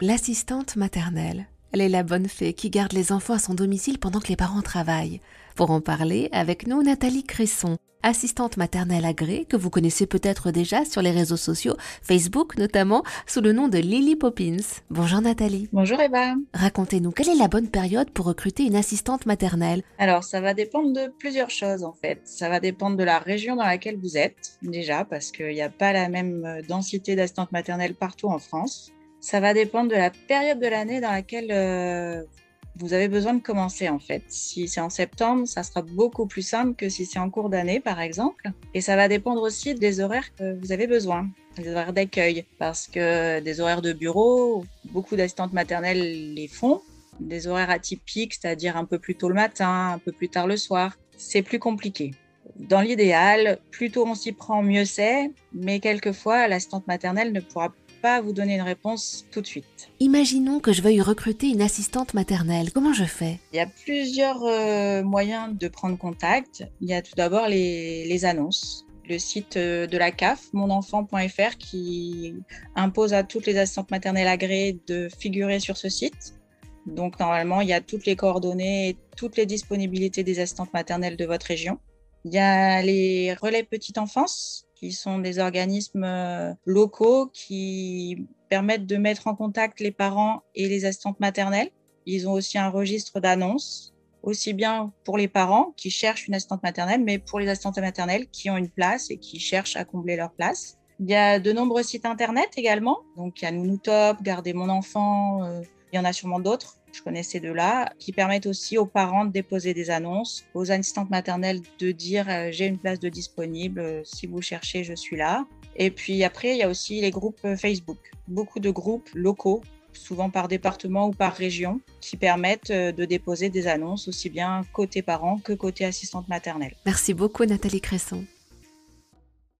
L'assistante maternelle. Elle est la bonne fée qui garde les enfants à son domicile pendant que les parents travaillent. Pour en parler, avec nous Nathalie Cresson, assistante maternelle agréée que vous connaissez peut-être déjà sur les réseaux sociaux, Facebook notamment, sous le nom de Lily Poppins. Bonjour Nathalie. Bonjour Eva. Racontez-nous, quelle est la bonne période pour recruter une assistante maternelle? Alors, ça va dépendre de plusieurs choses en fait. Ça va dépendre de la région dans laquelle vous êtes, déjà, parce qu'il n'y a pas la même densité d'assistantes maternelles partout en France. Ça va dépendre de la période de l'année dans laquelle euh, vous avez besoin de commencer en fait. Si c'est en septembre, ça sera beaucoup plus simple que si c'est en cours d'année par exemple. Et ça va dépendre aussi des horaires que vous avez besoin, des horaires d'accueil. Parce que des horaires de bureau, beaucoup d'assistantes maternelles les font. Des horaires atypiques, c'est-à-dire un peu plus tôt le matin, un peu plus tard le soir, c'est plus compliqué. Dans l'idéal, plus tôt on s'y prend, mieux c'est, mais quelquefois l'assistante maternelle ne pourra pas vous donner une réponse tout de suite. Imaginons que je veuille recruter une assistante maternelle. Comment je fais? Il y a plusieurs euh, moyens de prendre contact. Il y a tout d'abord les, annonces le site euh, de la CAF, monenfant.fr, qui impose à toutes les assistantes maternelles agréées de figurer sur ce site. Donc normalement, il y a toutes les coordonnées et toutes les disponibilités des assistantes maternelles de votre région. Il y a les relais petite enfance qui sont des organismes euh, locaux qui permettent de mettre en contact les parents et les assistantes maternelles. Ils ont aussi un registre d'annonces, aussi bien pour les parents qui cherchent une assistante maternelle, mais pour les assistantes maternelles qui ont une place et qui cherchent à combler leur place. Il y a de nombreux sites internet également. Donc, il y a Garder mon enfant, euh, il y en a sûrement d'autres je connais ces deux-là, qui permettent aussi aux parents de déposer des annonces, aux assistantes maternelles de dire euh, j'ai une place de disponible, euh, si vous cherchez, je suis là. Et puis après, il y a aussi les groupes euh, Facebook, beaucoup de groupes locaux souvent par département ou par région, qui permettent de déposer des annonces aussi bien côté parents que côté assistante maternelle. Merci beaucoup Nathalie Cresson.